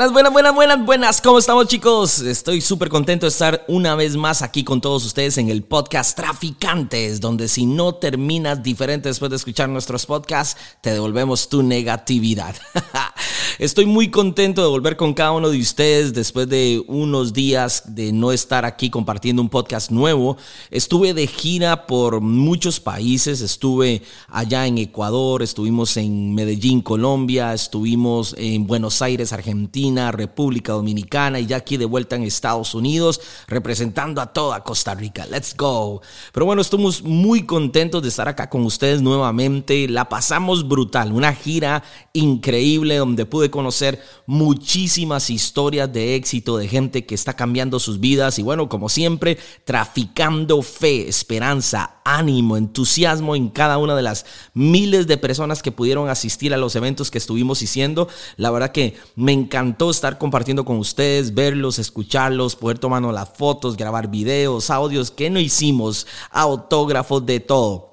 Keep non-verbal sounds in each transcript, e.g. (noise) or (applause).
Buenas, buenas, buenas, buenas, buenas. ¿Cómo estamos, chicos? Estoy súper contento de estar una vez más aquí con todos ustedes en el podcast Traficantes, donde si no terminas diferente después de escuchar nuestros podcasts, te devolvemos tu negatividad. (laughs) Estoy muy contento de volver con cada uno de ustedes después de unos días de no estar aquí compartiendo un podcast nuevo. Estuve de gira por muchos países. Estuve allá en Ecuador, estuvimos en Medellín, Colombia, estuvimos en Buenos Aires, Argentina República Dominicana y ya aquí de vuelta en Estados Unidos representando a toda Costa Rica. Let's go. Pero bueno, estamos muy contentos de estar acá con ustedes nuevamente. La pasamos brutal, una gira increíble donde pude conocer muchísimas historias de éxito de gente que está cambiando sus vidas y bueno, como siempre, traficando fe, esperanza, ánimo, entusiasmo en cada una de las miles de personas que pudieron asistir a los eventos que estuvimos haciendo. La verdad que me encantó estar compartiendo con ustedes, verlos, escucharlos, poder tomarnos las fotos, grabar videos, audios que no hicimos, autógrafos de todo.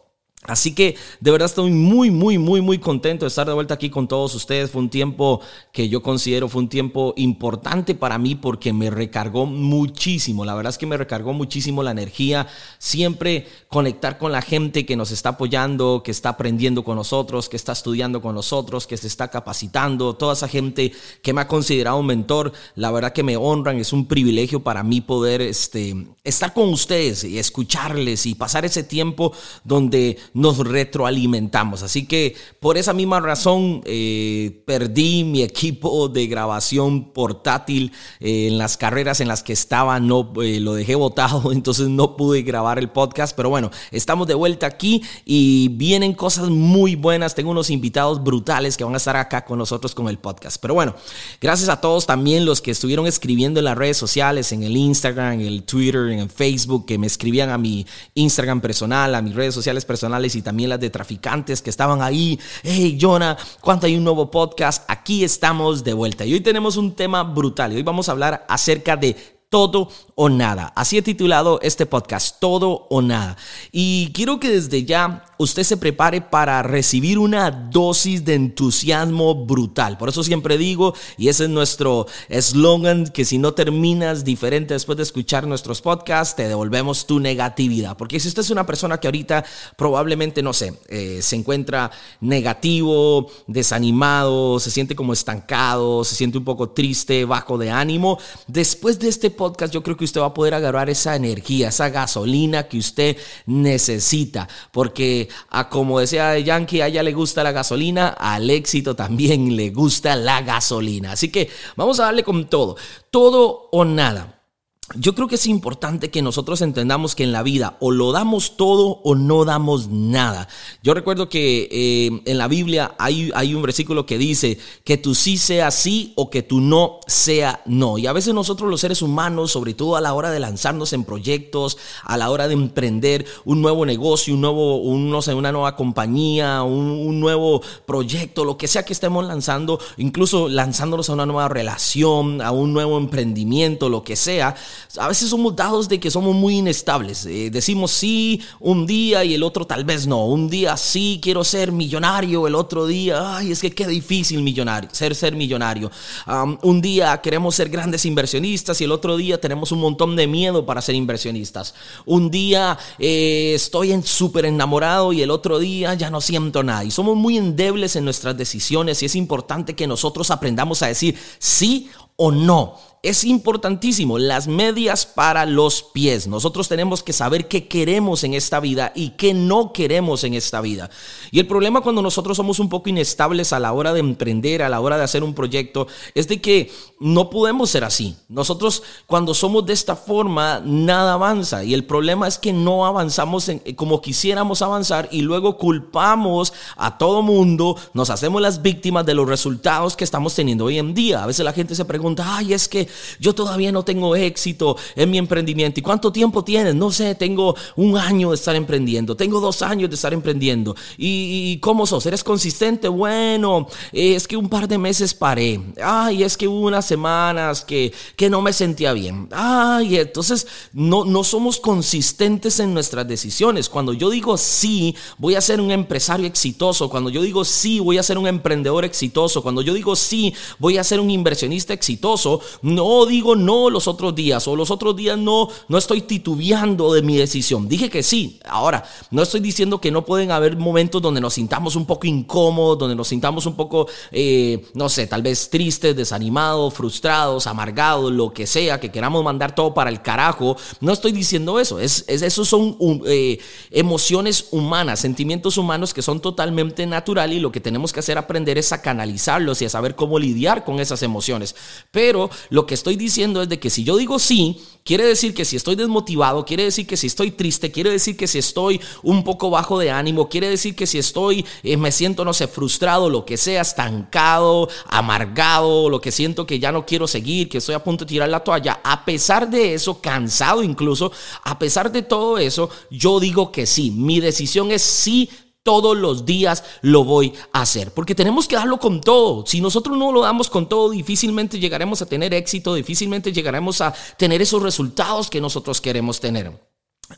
Así que de verdad estoy muy, muy, muy, muy contento de estar de vuelta aquí con todos ustedes. Fue un tiempo que yo considero fue un tiempo importante para mí porque me recargó muchísimo. La verdad es que me recargó muchísimo la energía. Siempre conectar con la gente que nos está apoyando, que está aprendiendo con nosotros, que está estudiando con nosotros, que se está capacitando. Toda esa gente que me ha considerado un mentor, la verdad que me honran. Es un privilegio para mí poder este, estar con ustedes y escucharles y pasar ese tiempo donde nos retroalimentamos. Así que por esa misma razón eh, perdí mi equipo de grabación portátil eh, en las carreras en las que estaba, no eh, lo dejé botado, (laughs) entonces no pude grabar el podcast, pero bueno, estamos de vuelta aquí y vienen cosas muy buenas, tengo unos invitados brutales que van a estar acá con nosotros con el podcast. Pero bueno, gracias a todos también los que estuvieron escribiendo en las redes sociales, en el Instagram, en el Twitter, en el Facebook, que me escribían a mi Instagram personal, a mis redes sociales personales y también las de traficantes que estaban ahí. Hey, Jonah, ¿cuánto hay un nuevo podcast? Aquí estamos de vuelta. Y hoy tenemos un tema brutal. Y hoy vamos a hablar acerca de todo o nada. Así he titulado este podcast, todo o nada. Y quiero que desde ya usted se prepare para recibir una dosis de entusiasmo brutal. Por eso siempre digo, y ese es nuestro eslogan, que si no terminas diferente después de escuchar nuestros podcasts, te devolvemos tu negatividad. Porque si usted es una persona que ahorita probablemente, no sé, eh, se encuentra negativo, desanimado, se siente como estancado, se siente un poco triste, bajo de ánimo, después de este podcast yo creo que usted va a poder agarrar esa energía, esa gasolina que usted necesita. Porque a como decía Yankee, a ella le gusta la gasolina, al éxito también le gusta la gasolina. Así que vamos a darle con todo, todo o nada. Yo creo que es importante que nosotros entendamos que en la vida o lo damos todo o no damos nada. Yo recuerdo que eh, en la Biblia hay, hay un versículo que dice que tú sí sea sí o que tú no sea no. Y a veces nosotros los seres humanos, sobre todo a la hora de lanzarnos en proyectos, a la hora de emprender un nuevo negocio, un nuevo, no sé, una nueva compañía, un nuevo proyecto, lo que sea que estemos lanzando, incluso lanzándonos a una nueva relación, a un nuevo emprendimiento, lo que sea a veces somos dados de que somos muy inestables. Eh, decimos sí un día y el otro tal vez no. Un día sí quiero ser millonario, el otro día, ay, es que qué difícil millonario, ser ser millonario. un día queremos ser grandes inversionistas y el otro día tenemos un montón de miedo para ser inversionistas. Un día eh, estoy súper enamorado y el otro día ya no siento nada. Y somos muy endebles en nuestras decisiones y es importante que nosotros aprendamos a decir sí o no es importantísimo, las medias para los pies. Nosotros tenemos que saber qué queremos en esta vida y qué no queremos en esta vida. Y el problema cuando nosotros somos un poco inestables a la hora de emprender, a la hora de hacer un proyecto, es de que no podemos ser así. Nosotros cuando somos de esta forma, nada avanza. Y el problema es que no avanzamos en, como quisiéramos avanzar y luego culpamos a todo mundo, nos hacemos las víctimas de los resultados que estamos teniendo hoy en día. A veces la gente se pregunta, ay, es que yo todavía no tengo éxito en mi emprendimiento. ¿Y cuánto tiempo tienes? No sé, tengo un año de estar emprendiendo, tengo dos años de estar emprendiendo. ¿Y, cómo sos? ¿Eres consistente? Bueno, es que un par de meses paré. Ay, es que hubo unas semanas que, que no me sentía bien. Ay, entonces no, no somos consistentes en nuestras decisiones. Cuando yo digo sí, voy a ser un empresario exitoso. Cuando yo digo sí, voy a ser un emprendedor exitoso. Cuando yo digo sí, voy a ser un inversionista exitoso. Digo no los otros días o los otros días no, no estoy titubeando de mi decisión. Dije que sí. Ahora, no estoy diciendo que no pueden haber momentos donde nos sintamos un poco incómodos, donde nos sintamos un poco, eh, no sé, tal vez tristes, desanimados, frustrados, amargados, lo que sea, que queramos mandar todo para el carajo. No estoy diciendo eso. Es, es esos son eh, emociones humanas, sentimientos humanos que son totalmente naturales y lo que tenemos que hacer aprender es a canalizarlos y a saber cómo lidiar con esas emociones. Pero lo que estoy diciendo es de que si yo digo sí, quiere decir que si estoy desmotivado, quiere decir que si estoy triste, quiere decir que si estoy un poco bajo de ánimo, quiere decir que si estoy, eh, me siento, no sé, frustrado, lo que sea, estancado, amargado, lo que siento que ya no quiero seguir, que estoy a punto de tirar la toalla, a pesar de eso, cansado incluso, a pesar de todo eso, yo digo que sí, mi decisión es sí todos los días lo voy a hacer. Porque tenemos que darlo con todo. Si nosotros no lo damos con todo, difícilmente llegaremos a tener éxito, difícilmente llegaremos a tener esos resultados que nosotros queremos tener.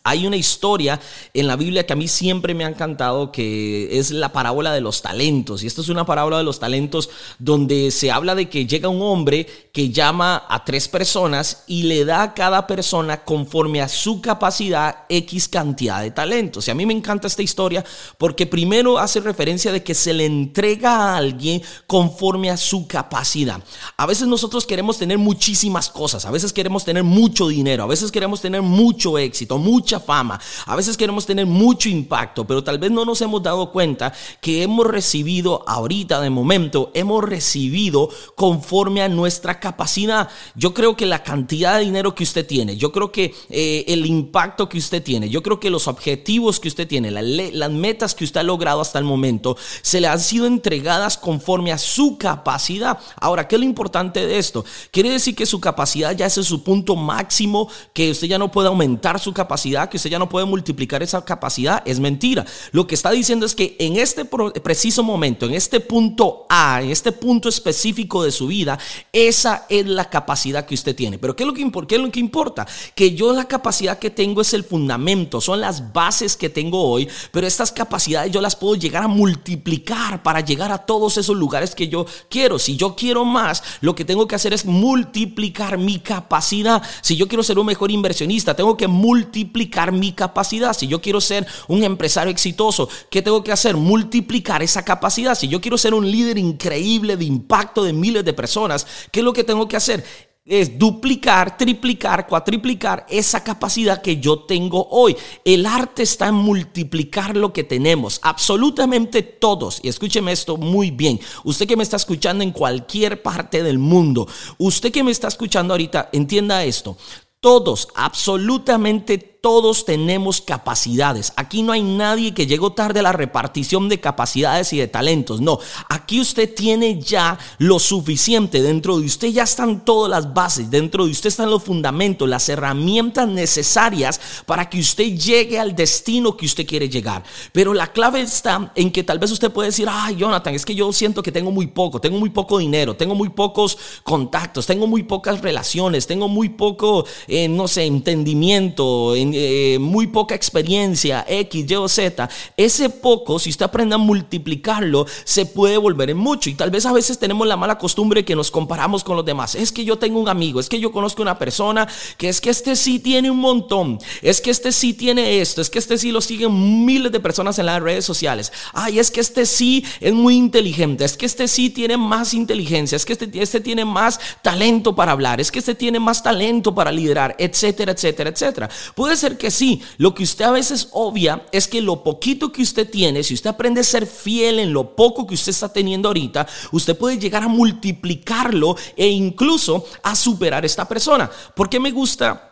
Hay una historia en la Biblia que a mí siempre me ha encantado, que es la parábola de los talentos. Y esto es una parábola de los talentos donde se habla de que llega un hombre que llama a tres personas y le da a cada persona conforme a su capacidad X cantidad de talentos. Y a mí me encanta esta historia porque primero hace referencia de que se le entrega a alguien conforme a su capacidad. A veces nosotros queremos tener muchísimas cosas, a veces queremos tener mucho dinero, a veces queremos tener mucho éxito, mucha fama, a veces queremos tener mucho impacto, pero tal vez no nos hemos dado cuenta que hemos recibido ahorita de momento, hemos recibido conforme a nuestra capacidad. Yo creo que la cantidad de dinero que usted tiene, yo creo que eh, el impacto que usted tiene, yo creo que los objetivos que usted tiene, las metas que usted ha logrado hasta el momento, se le han sido entregadas conforme a su capacidad. Ahora, ¿qué es lo importante de esto? Quiere decir que su capacidad ya es su punto máximo, que usted ya no puede aumentar su capacidad que usted ya no puede multiplicar esa capacidad, es mentira. Lo que está diciendo es que en este preciso momento, en este punto A, en este punto específico de su vida, esa es la capacidad que usted tiene. Pero ¿qué es lo que, qué es lo que importa? Que yo la capacidad que tengo es el fundamento, son las bases que tengo hoy, pero estas capacidades yo las puedo llegar a multiplicar para llegar a todos esos lugares que yo quiero. Si yo quiero más, lo que tengo que hacer es multiplicar mi capacidad. Si yo quiero ser un mejor inversionista, tengo que multiplicar mi capacidad. Si yo quiero ser un empresario exitoso, ¿qué tengo que hacer? Multiplicar esa capacidad. Si yo quiero ser un líder increíble de impacto de miles de personas, ¿qué es lo que tengo que hacer? es duplicar, triplicar, cuatriplicar esa capacidad que yo tengo hoy. El arte está en multiplicar lo que tenemos, absolutamente todos. Y escúcheme esto muy bien. Usted que me está escuchando en cualquier parte del mundo, usted que me está escuchando ahorita, entienda esto. Todos, absolutamente todos tenemos capacidades. Aquí no hay nadie que llegó tarde a la repartición de capacidades y de talentos. No, aquí usted tiene ya lo suficiente. Dentro de usted ya están todas las bases. Dentro de usted están los fundamentos, las herramientas necesarias para que usted llegue al destino que usted quiere llegar. Pero la clave está en que tal vez usted puede decir, ay Jonathan, es que yo siento que tengo muy poco, tengo muy poco dinero, tengo muy pocos contactos, tengo muy pocas relaciones, tengo muy poco, eh, no sé, entendimiento. En eh, muy poca experiencia, X, Y o Z, ese poco, si usted aprende a multiplicarlo, se puede volver en mucho. Y tal vez a veces tenemos la mala costumbre que nos comparamos con los demás. Es que yo tengo un amigo, es que yo conozco una persona que es que este sí tiene un montón, es que este sí tiene esto, es que este sí lo siguen miles de personas en las redes sociales. Ay, es que este sí es muy inteligente, es que este sí tiene más inteligencia, es que este, este tiene más talento para hablar, es que este tiene más talento para liderar, etcétera, etcétera, etcétera. Puede ser que sí. Lo que usted a veces obvia es que lo poquito que usted tiene, si usted aprende a ser fiel en lo poco que usted está teniendo ahorita, usted puede llegar a multiplicarlo e incluso a superar a esta persona. ¿Por qué me gusta?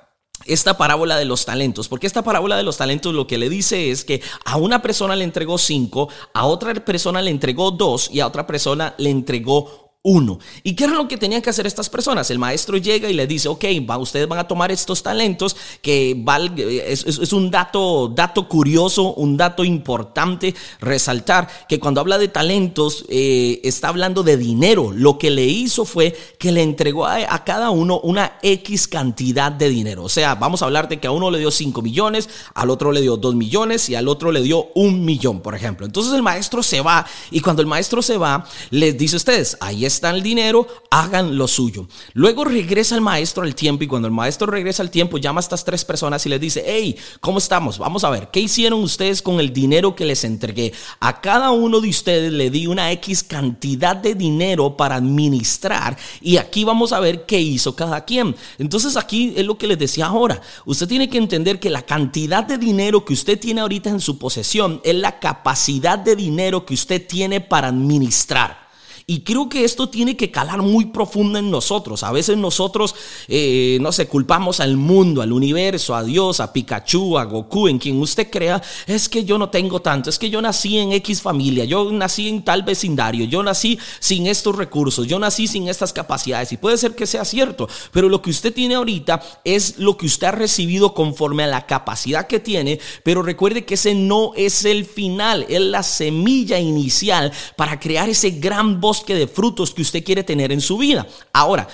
esta parábola de los talentos, porque esta parábola de los talentos lo que le dice es que a una persona le entregó cinco, a otra persona le entregó dos y a otra persona le entregó uno. ¿Y qué era lo que tenían que hacer estas personas? El maestro llega y les dice, ok, va, ustedes van a tomar estos talentos, que es, es, un dato, dato curioso, un dato importante resaltar, que cuando habla de talentos, eh, está hablando de dinero. Lo que le hizo fue que le entregó a, a, cada uno una X cantidad de dinero. O sea, vamos a hablar de que a uno le dio 5 millones, al otro le dio 2 millones y al otro le dio un millón, por ejemplo. Entonces el maestro se va y cuando el maestro se va, les dice a ustedes, ahí está el dinero, hagan lo suyo. Luego regresa el maestro al tiempo y cuando el maestro regresa al tiempo llama a estas tres personas y les dice, hey, ¿cómo estamos? Vamos a ver, ¿qué hicieron ustedes con el dinero que les entregué? A cada uno de ustedes le di una X cantidad de dinero para administrar y aquí vamos a ver qué hizo cada quien. Entonces aquí es lo que les decía ahora. Usted tiene que entender que la cantidad de dinero que usted tiene ahorita en su posesión es la capacidad de dinero que usted tiene para administrar. Y creo que esto tiene que calar muy profundo en nosotros. A veces nosotros, eh, no sé, culpamos al mundo, al universo, a Dios, a Pikachu, a Goku, en quien usted crea, es que yo no tengo tanto, es que yo nací en X familia, yo nací en tal vecindario, yo nací sin estos recursos, yo nací sin estas capacidades. Y puede ser que sea cierto, pero lo que usted tiene ahorita es lo que usted ha recibido conforme a la capacidad que tiene, pero recuerde que ese no es el final, es la semilla inicial para crear ese gran voz de frutos que usted quiere tener en su vida. Ahora,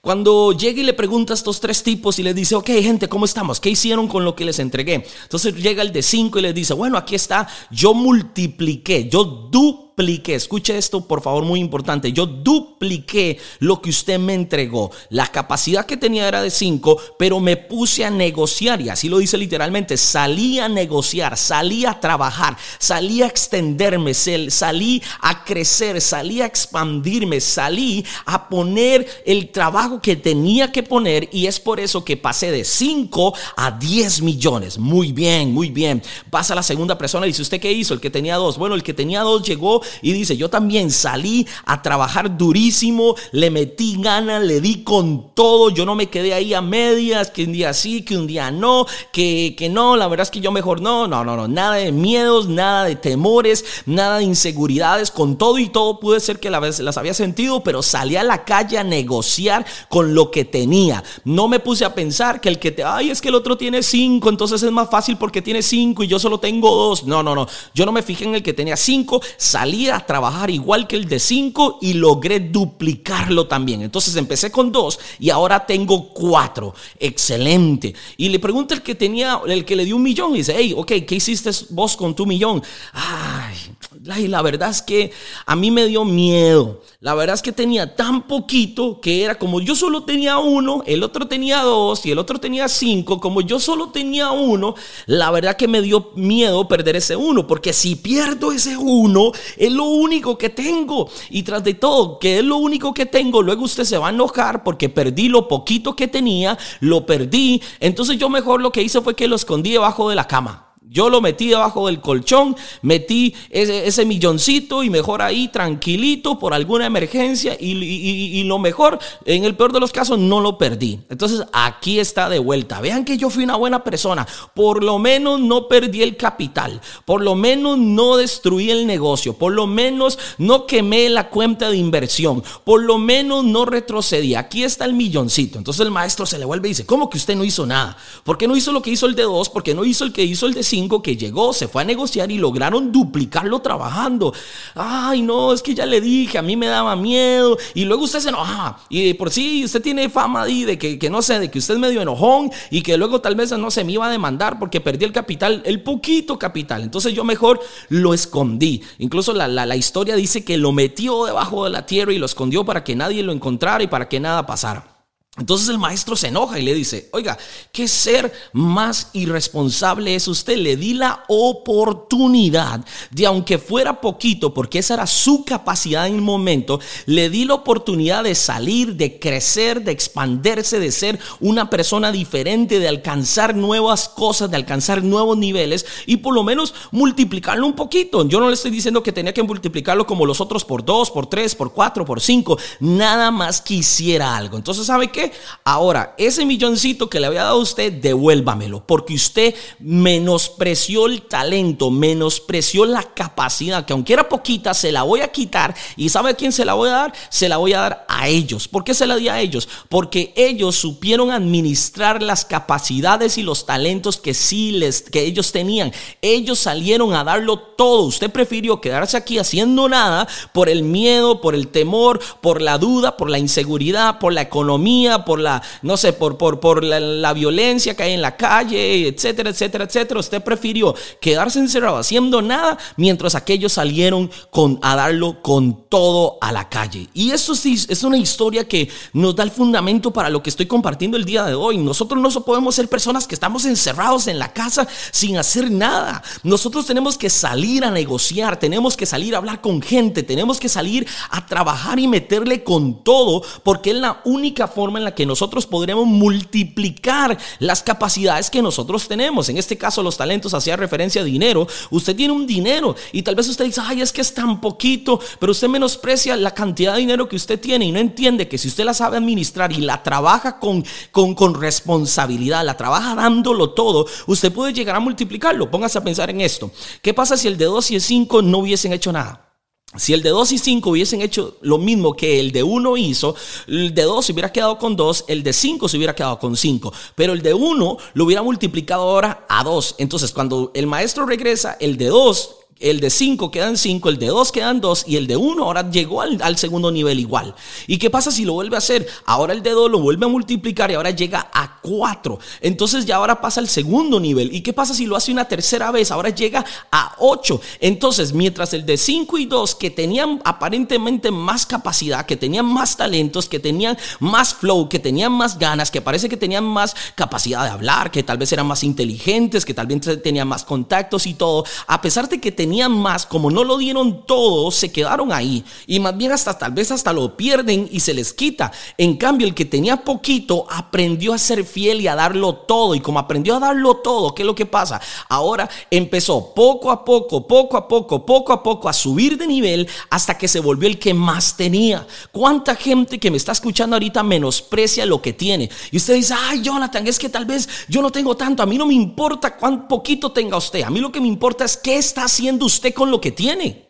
cuando llega y le pregunta a estos tres tipos y les dice, ok gente, ¿cómo estamos? ¿Qué hicieron con lo que les entregué? Entonces llega el de cinco y les dice, bueno, aquí está, yo multipliqué, yo du dupliqué, escuche esto por favor, muy importante, yo dupliqué lo que usted me entregó. La capacidad que tenía era de 5, pero me puse a negociar y así lo dice literalmente, salí a negociar, salí a trabajar, salí a extenderme, salí a crecer, salí a expandirme, salí a poner el trabajo que tenía que poner y es por eso que pasé de 5 a 10 millones. Muy bien, muy bien. Pasa la segunda persona y dice, ¿usted qué hizo? El que tenía dos. Bueno, el que tenía dos llegó y dice, yo también salí a trabajar durísimo, le metí ganas, le di con todo, yo no me quedé ahí a medias, que un día sí, que un día no, que, que no, la verdad es que yo mejor no, no, no, no, nada de miedos, nada de temores, nada de inseguridades, con todo y todo pude ser que las había sentido, pero salí a la calle a negociar con lo que tenía. No me puse a pensar que el que te, ay, es que el otro tiene cinco, entonces es más fácil porque tiene cinco y yo solo tengo dos. No, no, no. Yo no me fijé en el que tenía cinco, salí a trabajar igual que el de 5 y logré duplicarlo también. Entonces empecé con 2 y ahora tengo 4. Excelente. Y le pregunta el que tenía, el que le dio un millón y dice, hey, ok, ¿qué hiciste vos con tu millón? Ay, la verdad es que a mí me dio miedo. La verdad es que tenía tan poquito que era como yo solo tenía uno, el otro tenía dos y el otro tenía cinco. Como yo solo tenía uno, la verdad que me dio miedo perder ese uno. Porque si pierdo ese uno, es lo único que tengo. Y tras de todo, que es lo único que tengo, luego usted se va a enojar porque perdí lo poquito que tenía, lo perdí. Entonces yo mejor lo que hice fue que lo escondí debajo de la cama. Yo lo metí debajo del colchón, metí ese, milloncito y mejor ahí tranquilito por alguna emergencia y, lo mejor, en el peor de los casos, no lo perdí. Entonces aquí está de vuelta. Vean que yo fui una buena persona. Por lo menos no perdí el capital. Por lo menos no destruí el negocio. Por lo menos no quemé la cuenta de inversión. Por lo menos no retrocedí. Aquí está el milloncito. Entonces el maestro se le vuelve y dice, ¿cómo que usted no hizo nada? ¿Por qué no hizo lo que hizo el de dos? ¿Por qué no hizo el que hizo el de cinco? Que llegó, se fue a negociar y lograron duplicarlo trabajando. Ay, no, es que ya le dije, a mí me daba miedo. Y luego usted se enoja. Y por sí, usted tiene fama de, que, que no sé, de que usted es medio enojón y que luego tal vez no se me iba a demandar porque perdí el capital, el poquito capital. Entonces yo mejor lo escondí. Incluso la, la, la historia dice que lo metió debajo de la tierra y lo escondió para que nadie lo encontrara y para que nada pasara. Entonces el maestro se enoja y le dice, oiga, ¿qué ser más irresponsable es usted? Le di la oportunidad de, aunque fuera poquito, porque esa era su capacidad en el momento, le di la oportunidad de salir, de crecer, de expandirse, de ser una persona diferente, de alcanzar nuevas cosas, de alcanzar nuevos niveles y por lo menos multiplicarlo un poquito. Yo no le estoy diciendo que tenía que multiplicarlo como los otros por dos, por tres, por cuatro, por cinco, nada más quisiera algo. Entonces, ¿sabe qué? Ahora, ese milloncito que le había dado a usted, devuélvamelo, porque usted menospreció el talento, menospreció la capacidad, que aunque era poquita, se la voy a quitar. ¿Y sabe a quién se la voy a dar? Se la voy a dar a ellos. ¿Por qué se la di a ellos? Porque ellos supieron administrar las capacidades y los talentos que sí les, que ellos tenían. Ellos salieron a darlo todo. Usted prefirió quedarse aquí haciendo nada por el miedo, por el temor, por la duda, por la inseguridad, por la economía, por la, no sé, por, por, por la, violencia que hay en la calle, etcétera, etcétera, etcétera. Usted prefirió quedarse encerrado haciendo nada mientras aquellos salieron con, a darlo con todo a la calle. Y eso sí es una historia que nos da el fundamento para lo que estoy compartiendo el día de hoy. Nosotros no podemos ser personas que estamos encerrados en la casa sin hacer nada. Nosotros tenemos que salir a negociar, tenemos que salir a hablar con gente, tenemos que salir a trabajar y meterle con todo, porque es la única forma en que nosotros podremos multiplicar las capacidades que nosotros tenemos. En este caso, los talentos hacía referencia a dinero. Usted tiene un dinero y tal vez usted dice, ay, es que es tan poquito, pero usted menosprecia la cantidad de dinero que usted tiene y no entiende que si usted la sabe administrar y la trabaja con, con, con responsabilidad, la trabaja dándolo todo, usted puede llegar a multiplicarlo. Póngase a pensar en esto. ¿Qué pasa si el de 2 y el 5 no hubiesen hecho nada? Si el de 2 y 5 hubiesen hecho lo mismo que el de 1 hizo, el de 2 se hubiera quedado con 2, el de 5 se hubiera quedado con 5, pero el de 1 lo hubiera multiplicado ahora a 2. Entonces, cuando el maestro regresa, el de 2 el de 5 quedan 5, el de 2 quedan 2 y el de 1 ahora llegó al, segundo nivel igual. ¿Y qué pasa si lo vuelve a hacer? Ahora el de 2 lo vuelve a multiplicar y ahora llega a 4. Entonces ya ahora pasa al segundo nivel. ¿Y qué pasa si lo hace una tercera vez? Ahora llega a 8. Entonces, mientras el de 5 y 2 que tenían aparentemente más capacidad, que tenían más talentos, que tenían más flow, que tenían más ganas, que parece que tenían más capacidad de hablar, que tal vez eran más inteligentes, que tal vez tenían más contactos y todo, a pesar de que tenían tenían más, como no lo dieron todo, se quedaron ahí. Y más bien hasta tal vez hasta lo pierden y se les quita. En cambio, el que tenía poquito aprendió a ser fiel y a darlo todo. Y como aprendió a darlo todo, ¿qué es lo que pasa? Ahora empezó poco a poco, poco a poco, poco a poco a subir de nivel hasta que se volvió el que más tenía. ¿Cuánta gente que me está escuchando ahorita menosprecia lo que tiene? Y usted dice, ay, Jonathan, es que tal vez yo no tengo tanto. A mí no me importa cuán poquito tenga usted. A mí lo que me importa es qué está haciendo usted con lo que tiene?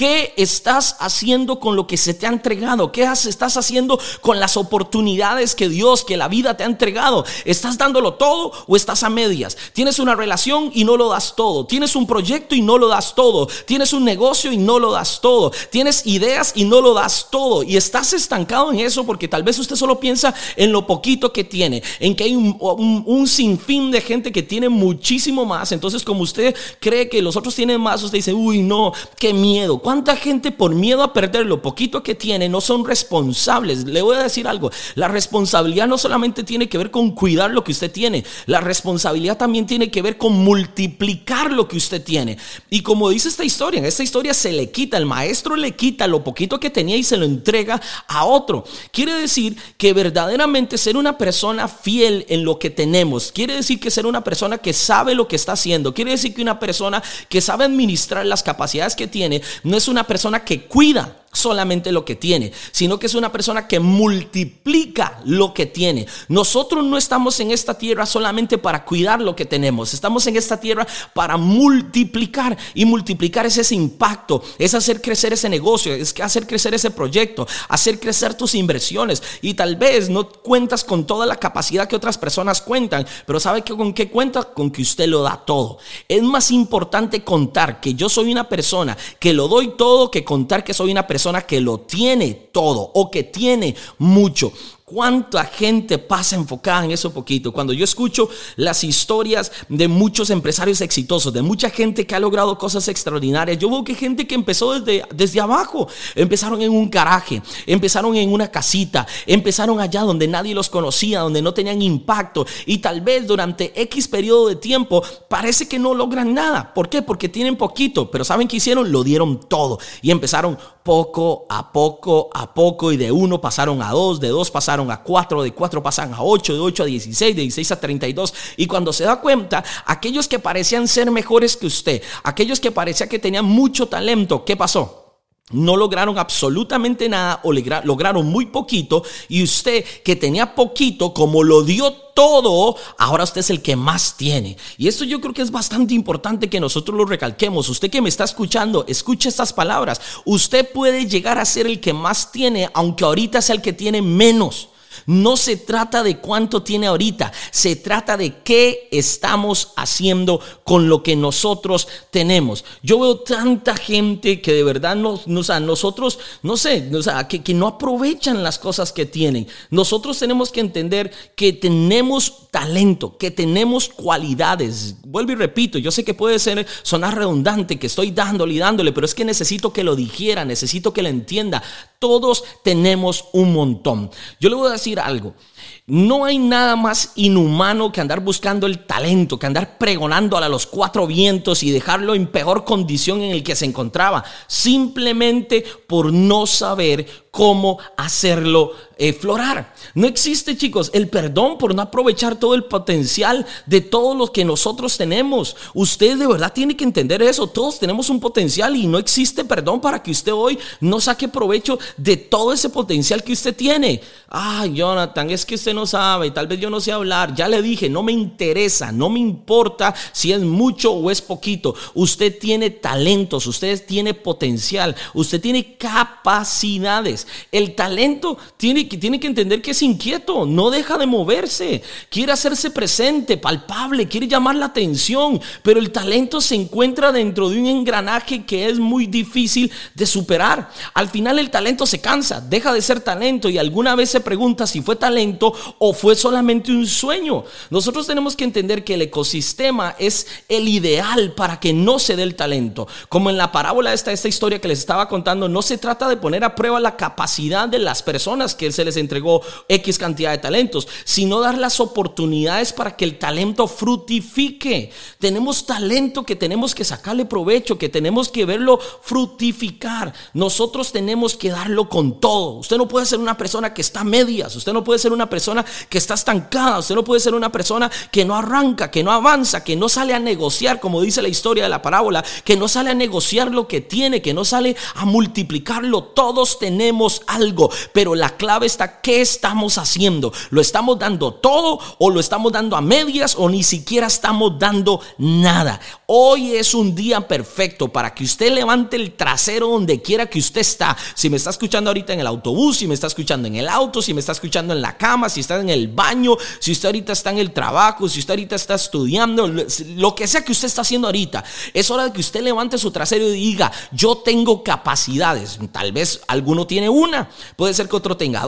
¿Qué estás haciendo con lo que se te ha entregado? ¿Qué estás haciendo con las oportunidades que Dios, que la vida te ha entregado? ¿Estás dándolo todo o estás a medias? Tienes una relación y no lo das todo. Tienes un proyecto y no lo das todo. Tienes un negocio y no lo das todo. Tienes ideas y no lo das todo. Y estás estancado en eso porque tal vez usted solo piensa en lo poquito que tiene, en que hay un, sinfín de gente que tiene muchísimo más. Entonces, como usted cree que los otros tienen más, usted dice, uy, no, qué miedo ¿Cuánta gente por miedo a perder lo poquito que tiene no son responsables? Le voy a decir algo, la responsabilidad no solamente tiene que ver con cuidar lo que usted tiene, la responsabilidad también tiene que ver con multiplicar lo que usted tiene. Y como dice esta historia, en esta historia se le quita, el maestro le quita lo poquito que tenía y se lo entrega a otro. Quiere decir que verdaderamente ser una persona fiel en lo que tenemos, quiere decir que ser una persona que sabe lo que está haciendo, quiere decir que una persona que sabe administrar las capacidades que tiene, no es una persona que cuida solamente lo que tiene, sino que es una persona que multiplica lo que tiene. Nosotros no estamos en esta tierra solamente para cuidar lo que tenemos, estamos en esta tierra para multiplicar y multiplicar es ese impacto, es hacer crecer ese negocio, es hacer crecer ese proyecto, hacer crecer tus inversiones y tal vez no cuentas con toda la capacidad que otras personas cuentan, pero ¿sabe con qué cuenta? Con que usted lo da todo. Es más importante contar que yo soy una persona que lo doy todo que contar que soy una persona persona que lo tiene todo o que tiene mucho. ¿Cuánta gente pasa enfocada en eso poquito? Cuando yo escucho las historias de muchos empresarios exitosos, de mucha gente que ha logrado cosas extraordinarias, yo veo que gente que empezó desde, desde abajo, empezaron en un garaje, empezaron en una casita, empezaron allá donde nadie los conocía, donde no tenían impacto y tal vez durante X periodo de tiempo parece que no logran nada. ¿Por qué? Porque tienen poquito, pero ¿saben qué hicieron? Lo dieron todo y empezaron poco a poco a poco y de uno pasaron a dos, de dos pasaron a cuatro, de cuatro pasan a ocho, de ocho a dieciséis, de dieciséis a treinta y dos. Y cuando se da cuenta, aquellos que parecían ser mejores que usted, aquellos que parecía que tenían mucho talento, ¿qué pasó? No lograron absolutamente nada o lograron muy poquito y usted que tenía poquito, como lo dio todo, ahora usted es el que más tiene. Y esto yo creo que es bastante importante que nosotros lo recalquemos. Usted que me está escuchando, escuche estas palabras. Usted puede llegar a ser el que más tiene, aunque ahorita sea el que tiene menos. No se trata de cuánto tiene ahorita, se trata de qué estamos haciendo con lo que nosotros tenemos. Yo veo tanta gente que de verdad no, nosotros, no sé, que, que no aprovechan las cosas que tienen. Nosotros tenemos que entender que tenemos talento, que tenemos cualidades. Vuelvo y repito, yo sé que puede ser sonar redundante, que estoy dándole y dándole, pero es que necesito que lo dijera, necesito que lo entienda. Todos tenemos un montón. Yo le voy a decir algo. No hay nada más inhumano que andar buscando el talento, que andar pregonando a los cuatro vientos y dejarlo en peor condición en el que se encontraba, simplemente por no saber cómo hacerlo florar. No existe, chicos, el perdón por no aprovechar todo el potencial de todo lo que nosotros tenemos. Usted de verdad tiene que entender eso. Todos tenemos un potencial y no existe perdón para que usted hoy no saque provecho de todo ese potencial que usted tiene. Ay, Jonathan, es que usted no sabe, tal vez yo no sé hablar. Ya le dije, no me interesa, no me importa si es mucho o es poquito. Usted tiene talentos, usted tiene potencial, usted tiene capacidades. El talento tiene, tiene que entender que es inquieto, no deja de moverse, quiere hacerse presente, palpable, quiere llamar la atención, pero el talento se encuentra dentro de un engranaje que es muy difícil de superar. Al final el talento se cansa, deja de ser talento y alguna vez se pregunta si fue talento o fue solamente un sueño. Nosotros tenemos que entender que el ecosistema es el ideal para que no se dé el talento. Como en la parábola esta, esta historia que les estaba contando, no se trata de poner a prueba la capacidad de las personas que se les entregó X cantidad de talentos, sino dar las oportunidades para que el talento frutifique. Tenemos talento que tenemos que sacarle provecho, que tenemos que verlo frutificar. Nosotros tenemos que darlo con todo. Usted no puede ser una persona que está a medias, usted no puede ser una persona que está estancada, usted no puede ser una persona que no arranca, que no avanza, que no sale a negociar, como dice la historia de la parábola, que no sale a negociar lo que tiene, que no sale a multiplicarlo. Todos tenemos algo, pero la clave ¿qué estamos haciendo? ¿Lo estamos dando todo o lo estamos dando a medias o ni siquiera estamos dando nada? Hoy es un día perfecto para que usted levante el trasero donde quiera que usted está. Si me está escuchando ahorita en el autobús, si me está escuchando en el auto, si me está escuchando en la cama, si está en el baño, si usted ahorita está en el trabajo, si usted ahorita está estudiando, lo que sea que usted está haciendo ahorita, es hora de que usted levante su trasero y diga, yo tengo capacidades. Tal vez alguno tiene una, puede ser que otro tenga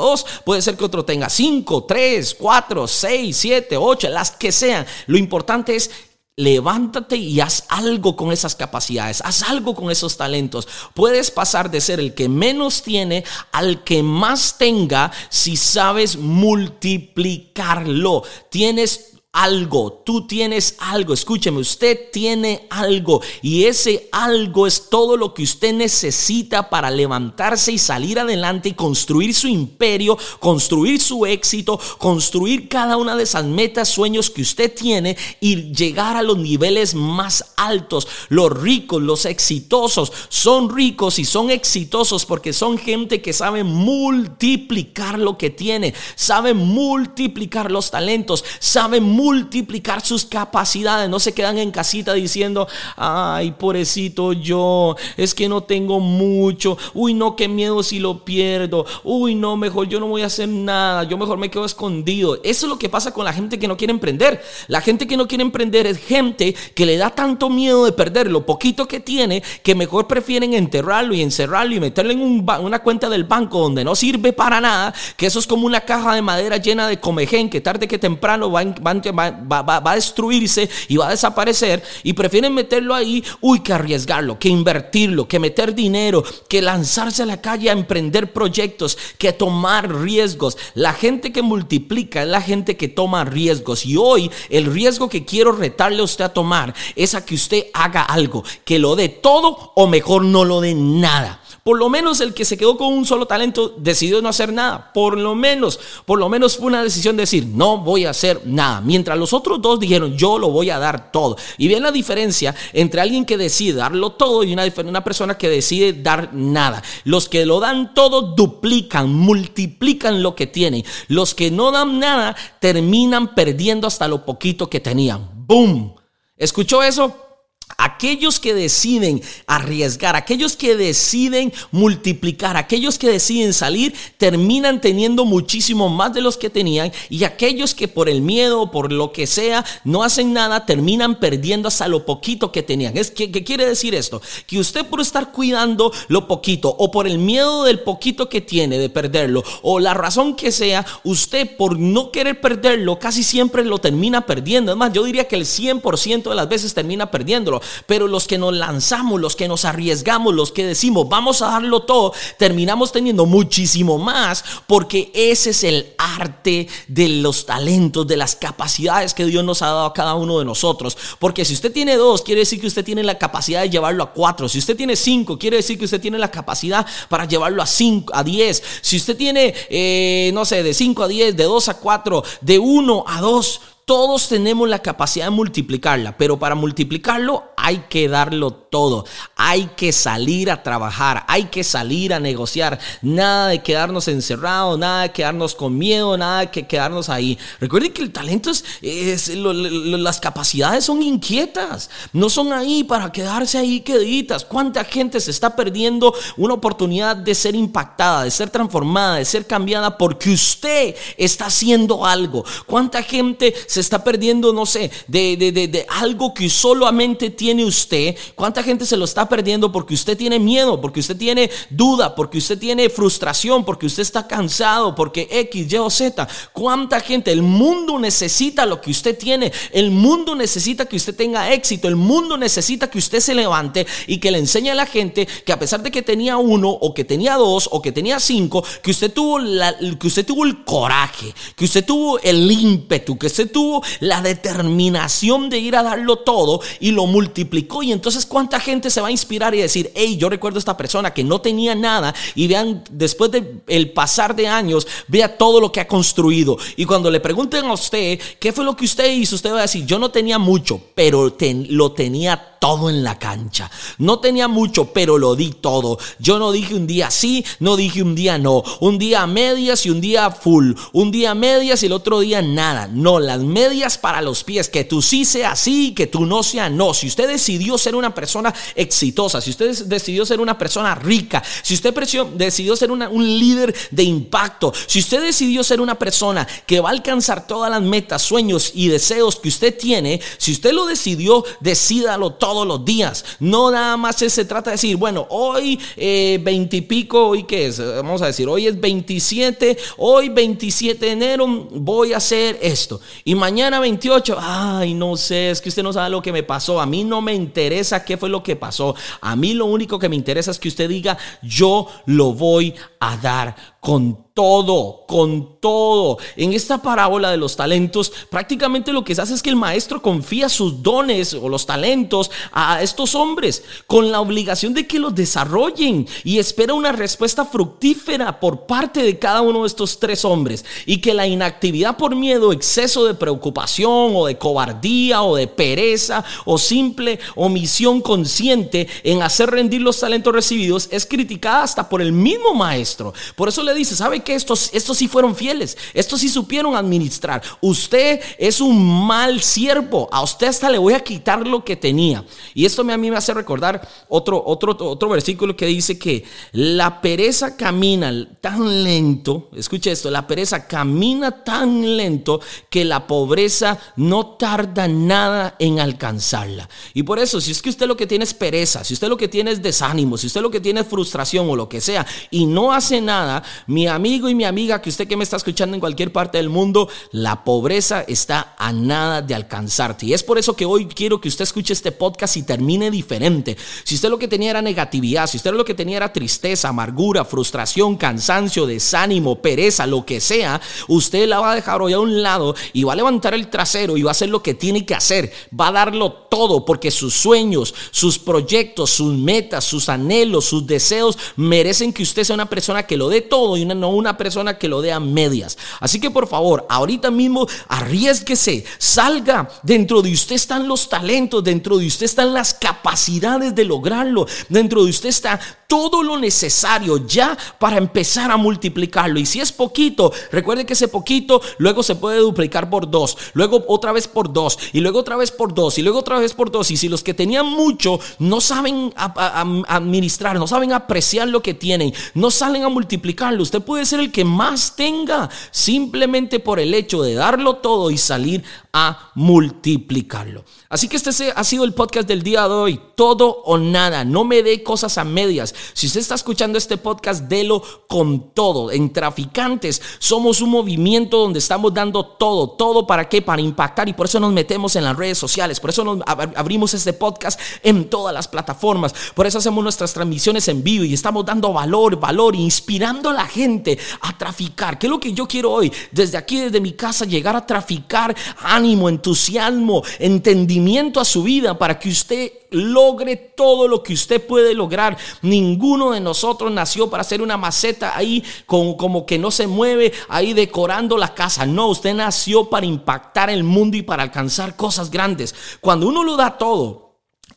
puede ser que otro tenga cinco, tres, cuatro, seis, siete, ocho, las que sean. Lo importante es Levántate y haz algo con esas capacidades, haz algo con esos talentos. Puedes pasar de ser el que menos tiene al que más tenga si sabes multiplicarlo. Tienes algo, tú tienes algo, escúcheme, usted tiene algo y ese algo es todo lo que usted necesita para levantarse y salir adelante y construir su imperio, construir su éxito, construir cada una de esas metas, sueños que usted tiene y llegar a los niveles más altos. Los ricos, los exitosos son ricos y son exitosos porque son gente que sabe multiplicar lo que tiene, sabe multiplicar los talentos, sabe multiplicar multiplicar sus capacidades. No se quedan en casita diciendo, ay, pobrecito yo, es que no tengo mucho. Uy, no, qué miedo si lo pierdo. Uy, no, mejor yo no voy a hacer nada. Yo mejor me quedo escondido. Eso es lo que pasa con la gente que no quiere emprender. La gente que no quiere emprender es gente que le da tanto miedo de perder lo poquito que tiene que mejor prefieren enterrarlo y encerrarlo y meterlo en una cuenta del banco donde no sirve para nada, que eso es como una caja de madera llena de comején que tarde que temprano van, van, va, a destruirse y va a desaparecer y prefieren meterlo ahí, uy, que arriesgarlo, que invertirlo, que meter dinero, que lanzarse a la calle a emprender proyectos, que tomar riesgos. La gente que multiplica es la gente que toma riesgos y hoy el riesgo que quiero retarle a usted a tomar es a que usted haga algo, que lo dé todo o mejor no lo dé nada. Por lo menos el que se quedó con un solo talento decidió no hacer nada. Por lo menos, por lo menos fue una decisión de decir, no voy a hacer nada. Los otros dos dijeron, yo lo voy a dar todo. Y bien la diferencia entre alguien que decide darlo todo y una, una persona que decide dar nada. Los que lo dan todo duplican, multiplican lo que tienen. Los que no dan nada terminan perdiendo hasta lo poquito que tenían. ¡Boom! ¿Escuchó eso? Aquellos que deciden arriesgar, aquellos que deciden multiplicar, aquellos que deciden salir, terminan teniendo muchísimo más de los que tenían y aquellos que por el miedo o por lo que sea no hacen nada, terminan perdiendo hasta lo poquito que tenían. Es ¿Qué quiere decir esto? Que usted por estar cuidando lo poquito o por el miedo del poquito que tiene de perderlo o la razón que sea, usted por no querer perderlo casi siempre lo termina perdiendo. Es más, yo diría que el 100% de las veces termina perdiéndolo. Pero los que nos lanzamos, los que nos arriesgamos, los que decimos vamos a darlo todo, terminamos teniendo muchísimo más porque ese es el arte de los talentos, de las capacidades que Dios nos ha dado a cada uno de nosotros. Porque si usted tiene dos, quiere decir que usted tiene la capacidad de llevarlo a cuatro. Si usted tiene cinco, quiere decir que usted tiene la capacidad para llevarlo a cinco, a diez. Si usted tiene, eh, no sé, de cinco a diez, de dos a cuatro, de uno a dos, todos tenemos la capacidad de multiplicarla, pero para multiplicarlo hay que darlo todo. Hay que salir a trabajar, hay que salir a negociar. Nada de quedarnos encerrados, nada de quedarnos con miedo, nada de que quedarnos ahí. Recuerden que el talento es, las capacidades son inquietas, no son ahí para quedarse ahí queditas. ¿Cuánta gente se está perdiendo una oportunidad de ser impactada, de ser transformada, de ser cambiada porque usted está haciendo algo? ¿Cuánta gente se está perdiendo, no sé, de, de, algo que solamente tiene usted. ¿Cuánta gente se lo está perdiendo porque usted tiene miedo, porque usted tiene duda, porque usted tiene frustración, porque usted está cansado, porque X, Y o Z? ¿Cuánta gente? El mundo necesita lo que usted tiene. El mundo necesita que usted tenga éxito. El mundo necesita que usted se levante y que le enseñe a la gente que a pesar de que tenía uno o que tenía dos o que tenía cinco, que usted tuvo, la, que usted tuvo el coraje, que usted tuvo el ímpetu, que usted tuvo la determinación de ir a darlo todo y lo multiplicó. Y entonces, ¿cuánta gente se va a inspirar y decir, hey, yo recuerdo a esta persona que no tenía nada y vean, después del el pasar de años, vea todo lo que ha construido. Y cuando le pregunten a usted, ¿qué fue lo que usted hizo? Usted va a decir, yo no tenía mucho, pero lo tenía todo en la cancha. No tenía mucho, pero lo di todo. Yo no dije un día sí, no dije un día no. Un día medias y un día full. Un día medias y el otro día nada. No, las medias para los pies. Que tú sí sea sí, que tú no sea no. Si usted decidió ser una persona exitosa, si usted decidió ser una persona rica, si usted decidió ser un líder de impacto, si usted decidió ser una persona que va a alcanzar todas las metas, sueños y deseos que usted tiene, si usted lo decidió, decídalo todo todos los días. No nada más se trata de decir, bueno, hoy eh, veintipico, hoy qué es, vamos a decir, hoy es 27, hoy 27 de enero voy a hacer esto. Mañana 28, ay, no sé, es que usted no sabe lo que me pasó. A mí no me interesa qué fue lo que pasó. A mí lo único que me interesa es que usted diga, yo lo voy a dar con todo, con todo. En esta parábola de los talentos, prácticamente lo que se hace es que el maestro confía sus dones o los talentos a estos hombres con la obligación de que los desarrollen y espera una respuesta fructífera por parte de cada uno de estos tres hombres y que la inactividad por miedo, exceso de preocupación o de cobardía o de pereza o simple omisión consciente en hacer rendir los talentos recibidos es criticada hasta por el mismo maestro. Por eso le dice, ¿sabe que estos, estos sí fueron fieles, estos sí supieron administrar. Usted es un mal siervo, a usted hasta le voy a quitar lo que tenía. Y esto a mí me hace recordar otro, otro, otro versículo que dice que la pereza camina tan lento, escuche esto, la pereza camina tan lento que la pobreza no tarda nada en alcanzarla. Y por eso, si es que usted lo que tiene es pereza, si usted lo que tiene es desánimo, si usted lo que tiene es frustración o lo que sea, y no hace nada, mi amigo, y mi amiga, que usted que me está escuchando en cualquier parte del mundo, la pobreza está a nada de alcanzarte. Y es por eso que hoy quiero que usted escuche este podcast y termine diferente. Si usted lo que tenía era negatividad, si usted lo que tenía era tristeza, amargura, frustración, cansancio, desánimo, pereza, lo que sea, usted la va a dejar hoy a un lado y va a levantar el trasero y va a hacer lo que tiene que hacer. Va a darlo todo porque sus sueños, sus proyectos, sus metas, sus anhelos, sus deseos merecen que usted sea una persona que lo dé todo y no una persona que lo dé a medias. Así que por favor, ahorita mismo arriesguese, salga. Dentro de usted están los talentos, dentro de usted están las capacidades de lograrlo, dentro de usted está todo lo necesario ya para empezar a multiplicarlo. Y si es poquito, recuerde que ese poquito luego se puede duplicar por dos, luego otra vez por dos, y luego otra vez por dos, y luego otra vez por dos. Y si los que tenían mucho no saben administrar, no saben apreciar lo que tienen, no salen a multiplicarlo, usted puede ser el que más tenga simplemente por el hecho de darlo todo y salir a multiplicarlo. Así que este ha sido el podcast del día de hoy. Todo o nada. No me dé cosas a medias. Si usted está escuchando este podcast, délo con todo. En Traficantes somos un movimiento donde estamos dando todo. ¿Todo para qué? Para impactar. Y por eso nos metemos en las redes sociales. Por eso nos abrimos este podcast en todas las plataformas. Por eso hacemos nuestras transmisiones en vivo y estamos dando valor, valor, inspirando la gente a traficar. ¿Qué es lo que yo quiero hoy? Desde aquí, desde mi casa, llegar a traficar ánimo, entusiasmo, entendimiento a su vida para que usted logre todo lo que usted puede lograr. Ninguno de nosotros nació para hacer una maceta ahí con, como que no se mueve, ahí decorando la casa. No, usted nació para impactar el mundo y para alcanzar cosas grandes. Cuando uno lo da todo,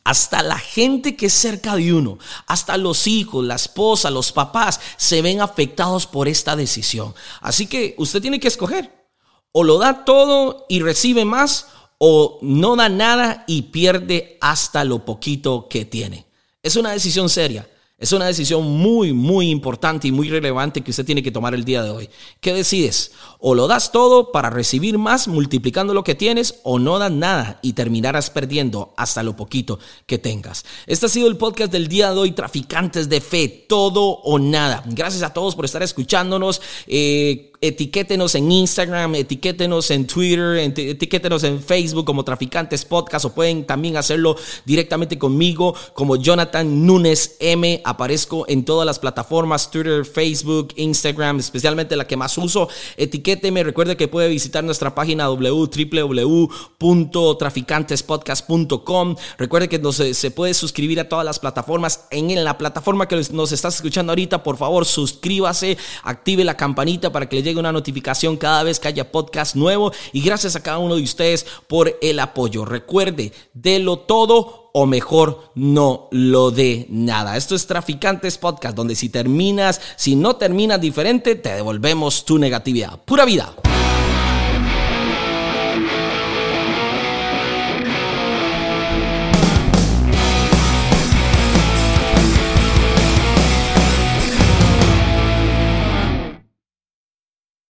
hasta la gente que es cerca de uno, hasta los hijos, la esposa, los papás, se ven afectados por esta decisión. Así que usted tiene que escoger. O lo da todo y recibe más, o no da nada y pierde hasta lo poquito que tiene. Es una decisión seria. Es una decisión muy, muy importante y muy relevante que usted tiene que tomar el día de hoy. ¿Qué decides? O lo das todo para recibir más multiplicando lo que tienes o no das nada y terminarás perdiendo hasta lo poquito que tengas. Este ha sido el podcast del día de hoy, Traficantes de Fe, todo o nada. Gracias a todos por estar escuchándonos. Eh, etiquétenos en Instagram, etiquétenos en Twitter, etiquétenos en Facebook como Traficantes Podcast o pueden también hacerlo directamente conmigo como Jonathan Nunes M. Aparezco en todas las plataformas, Twitter, Facebook, Instagram, especialmente la que más uso. Etiquéteme, recuerde que puede visitar nuestra página www.traficantespodcast.com. Recuerde que se puede suscribir a todas las plataformas. En, en la plataforma que nos estás escuchando ahorita, por favor, suscríbase, active la campanita para que le llegue una notificación cada vez que haya podcast nuevo. Y gracias a cada uno de ustedes por el apoyo. Recuerde, lo todo o mejor no lo dé nada. Esto es Traficantes Podcast, donde si terminas, si no terminas diferente, te devolvemos tu negatividad. Pura vida.